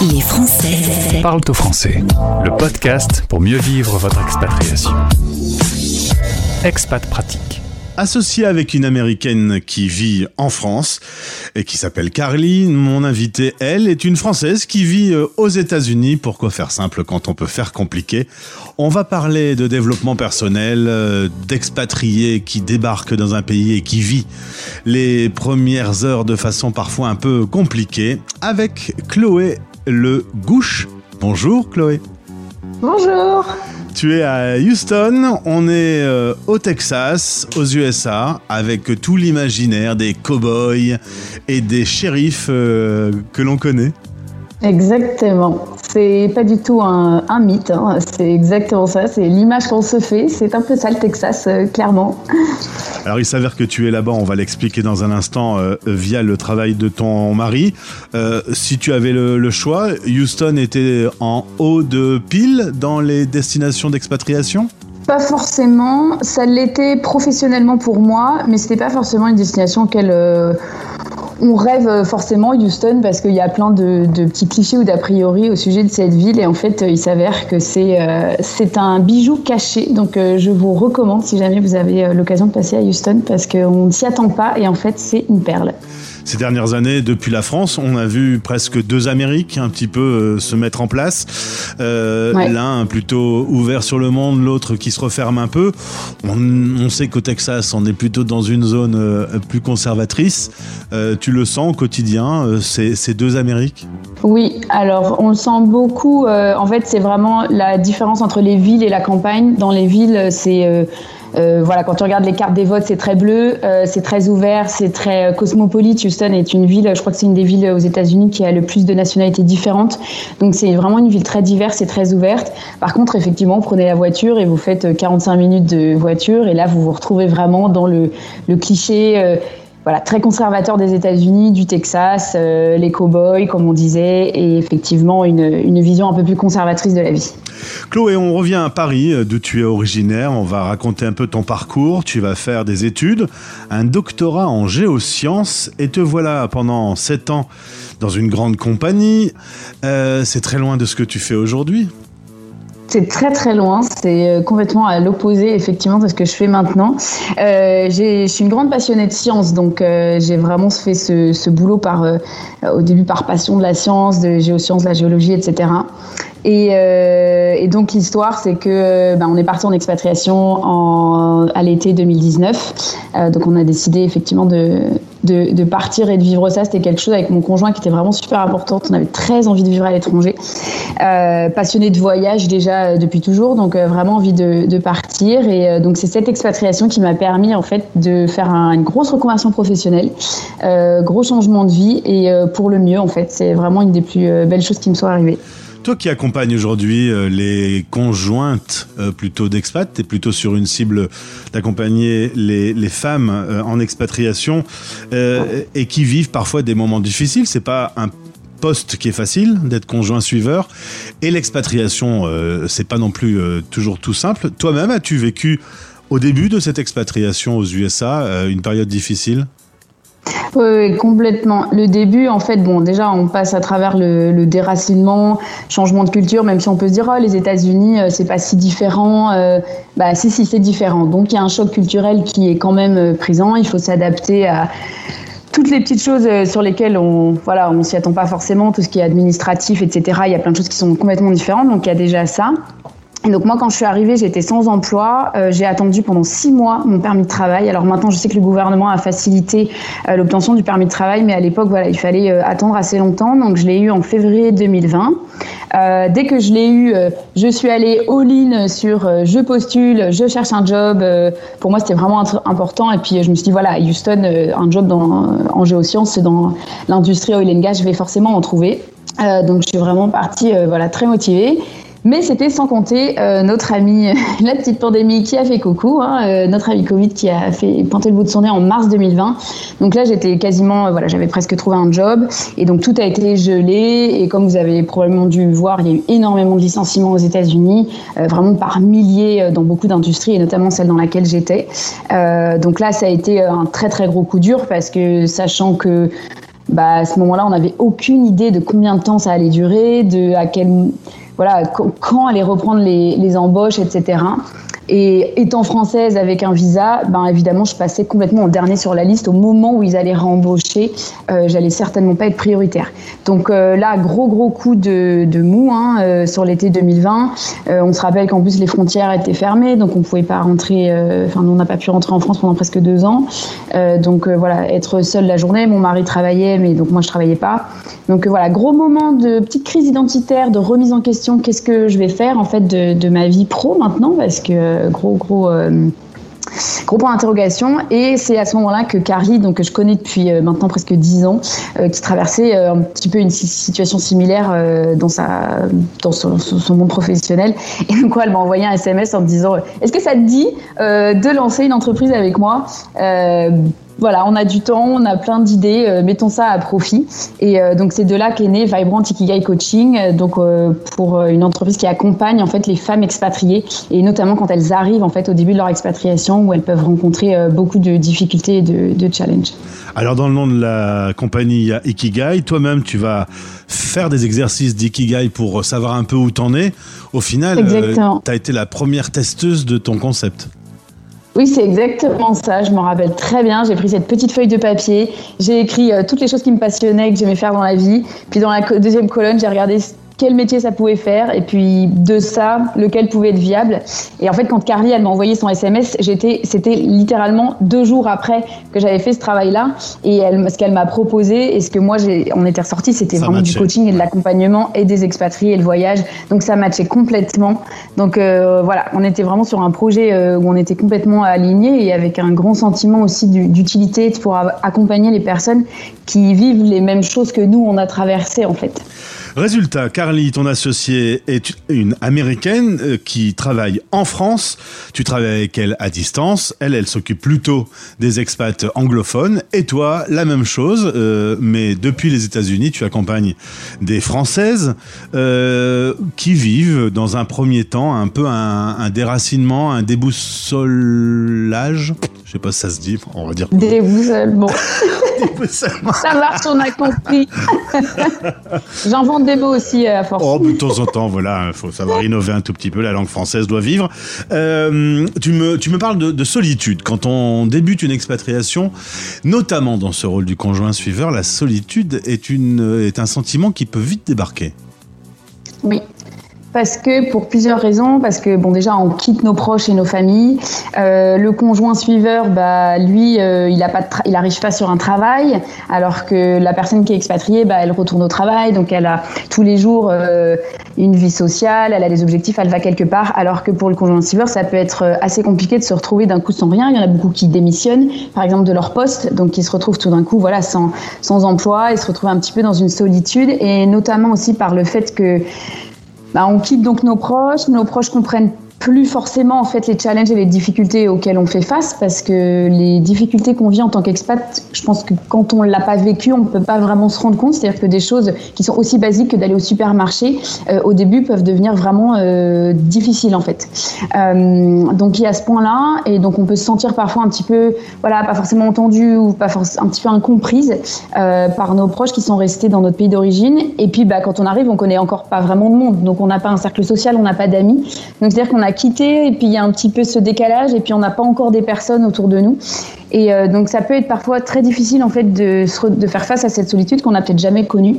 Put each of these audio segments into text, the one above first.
Les Français parlent au français. Le podcast pour mieux vivre votre expatriation. Expat pratique. Associé avec une américaine qui vit en France et qui s'appelle Carly, mon invitée, elle, est une française qui vit euh, aux États-Unis. Pourquoi faire simple quand on peut faire compliqué? On va parler de développement personnel, euh, d'expatriés qui débarquent dans un pays et qui vit les premières heures de façon parfois un peu compliquée avec Chloé Le Gouche. Bonjour Chloé. Bonjour. Tu es à Houston, on est euh, au Texas, aux USA, avec tout l'imaginaire des cow-boys et des shérifs euh, que l'on connaît. Exactement. C'est pas du tout un, mythe, hein. c'est exactement ça, c'est l'image qu'on se fait, c'est un peu ça le Texas, euh, clairement. Alors il s'avère que tu es là-bas, on va l'expliquer dans un instant euh, via le travail de ton mari. Euh, si tu avais le, choix, Houston était en haut de pile dans les destinations d'expatriation? Pas forcément, ça l'était professionnellement pour moi, mais c'était pas forcément une destination auquel on rêve euh, forcément Houston parce qu'il y a plein de, petits clichés ou d'a priori au sujet de cette ville. Et en fait il s'avère que c'est euh, c'est un bijou caché. Donc euh, je vous recommande si jamais vous avez l'occasion de passer à Houston parce qu'on ne s'y attend pas. Et en fait c'est une perle ces dernières années, depuis la France, on a vu presque deux Amériques un petit peu euh, se mettre en place. Euh, l'un plutôt ouvert sur le monde, l'autre qui se referme un peu. On, sait qu'au Texas, on est plutôt dans une zone euh, plus conservatrice. tu le sens au quotidien, ces, deux Amériques? Oui, alors on le sent beaucoup. en fait, c'est vraiment la différence entre les villes et la campagne. Dans les villes, c'est euh, voilà, quand tu regardes les cartes des votes, c'est très bleu, euh, c'est très ouvert, c'est très euh, cosmopolite. Houston est une ville, je crois que c'est une des villes aux États-Unis qui a le plus de nationalités différentes. Donc c'est vraiment une ville très diverse et très ouverte. Par contre, effectivement, prenez la voiture et vous faites 45 minutes de voiture et là, vous vous retrouvez vraiment dans le, le cliché voilà, très conservateur des États-Unis, du Texas, euh, les cow-boys, comme on disait, et effectivement une, une, vision un peu plus conservatrice de la vie. Chloé, on revient à Paris, euh, d'où tu es originaire. On va raconter un peu ton parcours. Tu vas faire des études, un doctorat en géosciences, et te voilà pendant sept ans dans une grande compagnie. Euh, c'est très loin de ce que tu fais aujourd'hui. C'est très très loin, c'est euh, complètement à l'opposé effectivement de ce que je fais maintenant. Euh, je suis une grande passionnée de science, donc euh, j'ai vraiment fait ce, ce boulot par, euh, au début par passion de la science, de géosciences, de la géologie, etc. Et, euh, et donc l'histoire, c'est que ben, on est parti en expatriation en, à l'été 2019. Euh, donc on a décidé effectivement de, de, partir et de vivre ça. C'était quelque chose avec mon conjoint qui était vraiment super important. On avait très envie de vivre à l'étranger. Euh, passionné de voyage déjà depuis toujours, donc euh, vraiment envie de, partir. Et euh, donc c'est cette expatriation qui m'a permis en fait de faire un, une grosse reconversion professionnelle, euh, gros changement de vie et pour le mieux en fait. C'est vraiment une des plus belles choses qui me sont arrivées. Toi qui accompagnes aujourd'hui euh, les conjointes euh, plutôt d'expat, tu es plutôt sur une cible d'accompagner les, femmes euh, en expatriation et qui vivent parfois des moments difficiles. C'est pas un poste qui est facile d'être conjoint suiveur et l'expatriation c'est pas non plus toujours tout simple. Toi-même as-tu vécu au début de cette expatriation aux USA une période difficile? Complètement. Le début, en fait, bon, déjà, on passe à travers le, déracinement, changement de culture, même si on peut se dire, oh, les États-Unis, euh, c'est pas si différent. Euh, bah, si, si, c'est différent. Donc, il y a un choc culturel qui est quand même euh, présent. Il faut s'adapter à toutes les petites choses sur lesquelles on voilà on s'y attend pas forcément tout ce qui est administratif etc il y a plein de choses qui sont complètement différentes donc il y a déjà ça donc moi, quand je suis arrivée, j'étais sans emploi. Euh, j'ai attendu pendant six mois mon permis de travail. Alors maintenant, je sais que le gouvernement a facilité euh, l'obtention du permis de travail, mais à l'époque, voilà, il fallait euh, attendre assez longtemps. Donc je l'ai eu en février 2020. dès que je l'ai eu, je suis allée all-in sur je postule, je cherche un job. pour moi, c'était vraiment important. Et puis je me suis dit voilà, Houston, un job dans, en géosciences, c'est dans l'industrie oil and gas, je vais forcément en trouver. donc je suis vraiment partie, voilà, très motivée. Mais c'était sans compter euh, notre ami, la petite pandémie qui a fait coucou, hein, euh, notre ami Covid qui a fait pointer le bout de son nez en mars 2020. Donc là, j'étais quasiment, euh, voilà, j'avais presque trouvé un job et donc tout a été gelé. Et comme vous avez probablement dû voir, il y a eu énormément de licenciements aux États-Unis, vraiment par milliers dans beaucoup d'industries et notamment celle dans laquelle j'étais. donc là, ça a été un très très gros coup dur parce que sachant que bah, à ce moment-là, on n'avait aucune idée de combien de temps ça allait durer, de à quel, voilà, quand allait reprendre les, les embauches, etc. Et étant française avec un visa, ben évidemment, je passais complètement en dernier sur la liste au moment où ils allaient rembaucher. Euh, J'allais certainement pas être prioritaire. Donc euh, là, gros gros coup de, de mou hein, euh, sur l'été 2020. Euh, on se rappelle qu'en plus les frontières étaient fermées, donc on pouvait pas rentrer. Enfin, on n'a pas pu rentrer en France pendant presque deux ans. Donc voilà, être seule la journée. Mon mari travaillait, mais donc moi je travaillais pas. Donc voilà, gros moment de petite crise identitaire, de remise en question. Qu'est-ce que je vais faire en fait de, de ma vie pro maintenant? Parce que gros gros euh, gros point d'interrogation. Et c'est à ce moment-là que Carrie donc que je connais depuis euh, maintenant presque dix ans euh, qui traversait euh, un petit peu une si- situation similaire euh, dans sa dans son, son- monde professionnel. Et donc quoi elle m'a envoyé un SMS en me disant est-ce que ça te dit euh, de lancer une entreprise avec moi Euh, voilà, on a du temps, on a plein d'idées, euh, mettons ça à profit. Et euh, donc c'est de là qu'est né Vibrant Ikigai Coaching, euh, donc pour une entreprise qui accompagne en fait les femmes expatriées et notamment quand elles arrivent en fait au début de leur expatriation où elles peuvent rencontrer beaucoup de difficultés et de, de challenges. Alors dans le nom de la compagnie, il y a Ikigai. Toi-même, tu vas faire des exercices d'Ikigai pour savoir un peu où t'en es. Au final, tu as été la première testeuse de ton concept. Oui, c'est exactement ça. Je m'en rappelle très bien. J'ai pris cette petite feuille de papier. J'ai écrit euh, toutes les choses qui me passionnaient, que j'aimais faire dans la vie. Puis dans la deuxième colonne, j'ai regardé quel métier ça pouvait faire et puis de ça, lequel pouvait être viable. Et en fait, quand Carly, elle m'a envoyé son SMS, j'étais, c'était littéralement deux jours après que j'avais fait ce travail-là. Et elle, ce qu'elle m'a proposé et ce que moi, j'ai, on était ressorti, c'était vraiment du coaching et de l'accompagnement et des expatriés et le voyage. Donc ça matchait complètement. Donc euh, voilà, on était vraiment sur un projet euh, où on était complètement alignés et avec un grand sentiment aussi du- d'utilité pour accompagner les personnes qui vivent les mêmes choses que nous, on a traversées en fait. Résultat, Carly, ton associée, est une américaine euh, qui travaille en France. Tu travailles avec elle à distance. Elle, elle s'occupe plutôt des expats anglophones. Et toi, la même chose, euh, mais depuis les États-Unis, tu accompagnes des Françaises euh, qui vivent dans un premier temps un peu un, un déracinement, un déboussolage. Je sais pas si ça se dit, on va dire. Bon, Déboussolement. ça marche, on a compris. J'invente des mots aussi euh, à force. Oh, de temps en temps, voilà, il faut savoir innover un tout petit peu, la langue française doit vivre. Euh, tu, me, tu me parles de, de solitude. Quand on débute une expatriation, notamment dans ce rôle du conjoint suiveur, la solitude est, une, est un sentiment qui peut vite débarquer. Oui. Parce que pour plusieurs raisons, parce que bon déjà on quitte nos proches et nos familles. Euh, le conjoint suiveur, bah lui, euh, il a pas, de il arrive pas sur un travail, alors que la personne qui est expatriée, bah elle retourne au travail, donc elle a tous les jours euh, une vie sociale, elle a des objectifs, elle va quelque part. Alors que pour le conjoint suiveur, ça peut être euh, assez compliqué de se retrouver d'un coup sans rien. Il y en a beaucoup qui démissionnent, par exemple de leur poste, donc qui se retrouvent tout d'un coup, voilà, sans sans emploi et se retrouvent un petit peu dans une solitude, et notamment aussi par le fait que bah, on quitte donc nos proches, nos proches comprennent plus forcément en fait les challenges et les difficultés auxquelles on fait face parce que les difficultés qu'on vit en tant qu'expat, je pense que quand on l'a pas vécu, on peut pas vraiment se rendre compte. C'est-à-dire que des choses qui sont aussi basiques que d'aller au supermarché, euh, au début peuvent devenir vraiment euh, difficiles en fait. Euh, donc il y a ce point-là et donc on peut se sentir parfois un petit peu, voilà, pas forcément entendu ou pas un petit peu incomprise par nos proches qui sont restés dans notre pays d'origine. Et puis bah, quand on arrive, on connaît encore pas vraiment de monde, donc on n'a pas un cercle social, on n'a pas d'amis. Donc c'est-à-dire qu'on a quitté et puis il y a un petit peu ce décalage et puis on n'a pas encore des personnes autour de nous. Et euh, donc ça peut être parfois très difficile en fait de, de faire face à cette solitude qu'on n'a peut-être jamais connue.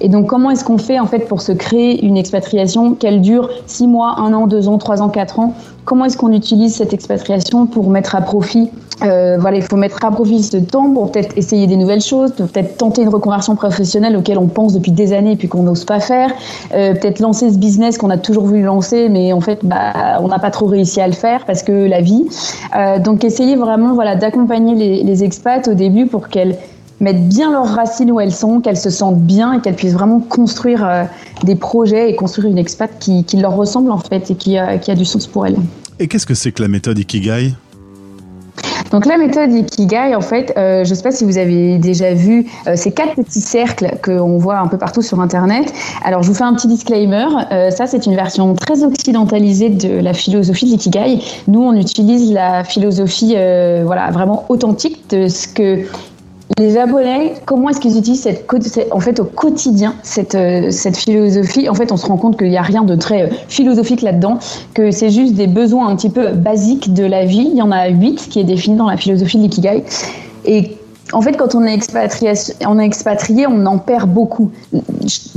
Et donc comment est-ce qu'on fait en fait pour se créer une expatriation qu'elle dure six mois, un an, deux ans, trois ans, quatre ans Comment est-ce qu'on utilise cette expatriation pour mettre à profit euh, voilà, il faut mettre à profit ce temps pour peut-être essayer des nouvelles choses, peut-être tenter une reconversion professionnelle auquel on pense depuis des années et puis qu'on n'ose pas faire, euh, peut-être lancer ce business qu'on a toujours voulu lancer mais en fait bah, on n'a pas trop réussi à le faire parce que la vie. Euh, donc essayer vraiment voilà, d'accompagner les, les expats au début pour qu'elles mettent bien leurs racines où elles sont, qu'elles se sentent bien et qu'elles puissent vraiment construire euh, des projets et construire une expat qui, qui leur ressemble en fait et qui a, qui a du sens pour elles. Et qu'est-ce que c'est que la méthode Ikigai? Donc la méthode Ikigai, en fait, euh, je ne sais pas si vous avez déjà vu euh, ces quatre petits cercles qu'on voit un peu partout sur Internet. Alors je vous fais un petit disclaimer. Euh, ça, c'est une version très occidentalisée de la philosophie de l'Ikigai. Nous, on utilise la philosophie, voilà, vraiment authentique de ce que les Japonais, comment est-ce qu'ils utilisent cette, en fait au quotidien cette, euh, cette philosophie? En fait, on se rend compte qu'il n'y a rien de très euh, philosophique là-dedans, que c'est juste des besoins un petit peu basiques de la vie. Il y en a huit qui est défini dans la philosophie de l'ikigai. Et en fait, quand on est, expatrié, on expatrié, on en perd beaucoup.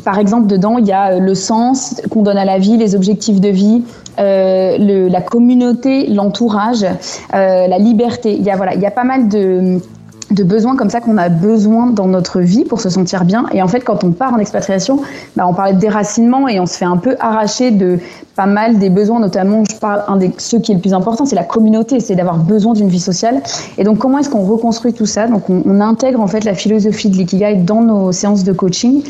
Par exemple, dedans, il y a le sens qu'on donne à la vie, les objectifs de vie, euh, la communauté, l'entourage, la liberté. Il y a voilà, il y a pas mal de de besoins comme ça qu'on a besoin dans notre vie pour se sentir bien. Et en fait, quand on part en expatriation, bah, on parlait de déracinement et on se fait un peu arracher de pas mal des besoins, notamment, je parle, un des ceux qui est le plus important, c'est la communauté, c'est d'avoir besoin d'une vie sociale. Et donc, comment est-ce qu'on reconstruit tout ça? Donc, on, intègre en fait la philosophie de l'ikigai dans nos séances de coaching.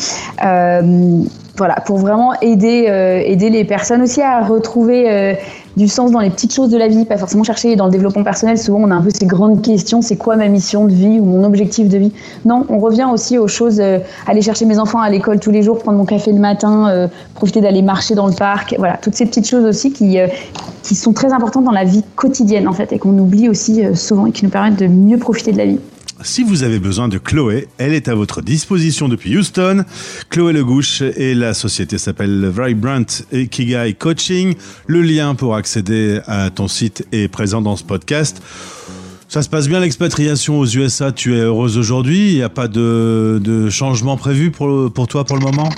Euh, voilà, pour vraiment aider, euh, aider les personnes aussi à retrouver euh, du sens dans les petites choses de la vie, pas forcément chercher dans le développement personnel. Souvent, on a un peu ces grandes questions c'est quoi ma mission de vie ou mon objectif de vie? Non, on revient aussi aux choses aller chercher mes enfants à l'école tous les jours, prendre mon café le matin, profiter d'aller marcher dans le parc. Voilà, toutes ces petites choses aussi qui, qui sont très importantes dans la vie quotidienne en fait et qu'on oublie aussi souvent et qui nous permettent de mieux profiter de la vie. Si vous avez besoin de Chloé, elle est à votre disposition depuis Houston. Chloé Legouche et la société s'appelle Vibrant Kigai Coaching. Le lien pour accéder à ton site est présent dans ce podcast. Ça se passe bien l'expatriation aux USA, tu es heureuse aujourd'hui, il n'y a pas de, de, changement prévu pour, pour toi pour le moment?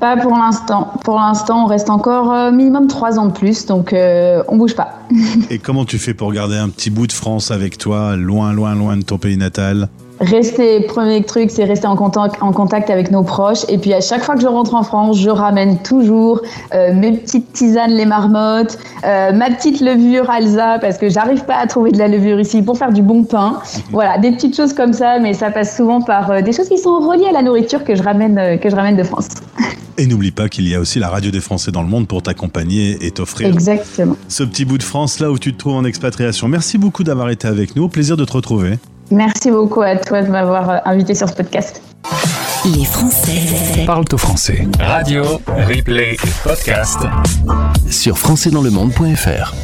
Pas pour l'instant. Pour l'instant, on reste encore euh, minimum trois ans de plus, donc euh, on bouge pas. Et comment tu fais pour garder un petit bout de France avec toi, loin, loin, loin de ton pays natal? Rester, premier truc, c'est rester en contact, en contact avec nos proches. Et puis à chaque fois que je rentre en France, je ramène toujours euh, mes petites tisanes, les marmottes, euh, ma petite levure Alza, parce que j'arrive pas à trouver de la levure ici pour faire du bon pain. Voilà, des petites choses comme ça, mais ça passe souvent par euh, des choses qui sont reliées à la nourriture que je ramène, que je ramène de France. Et n'oublie pas qu'il y a aussi la radio des Français dans le monde pour t'accompagner et t'offrir Exactement. ce petit bout de France là où tu te trouves en expatriation. Merci beaucoup d'avoir été avec nous. Au plaisir de te retrouver. Merci beaucoup à toi de m'avoir euh, invité sur ce podcast. Les Français parlent au français. Radio, replay podcast sur françaisdanslemonde.fr.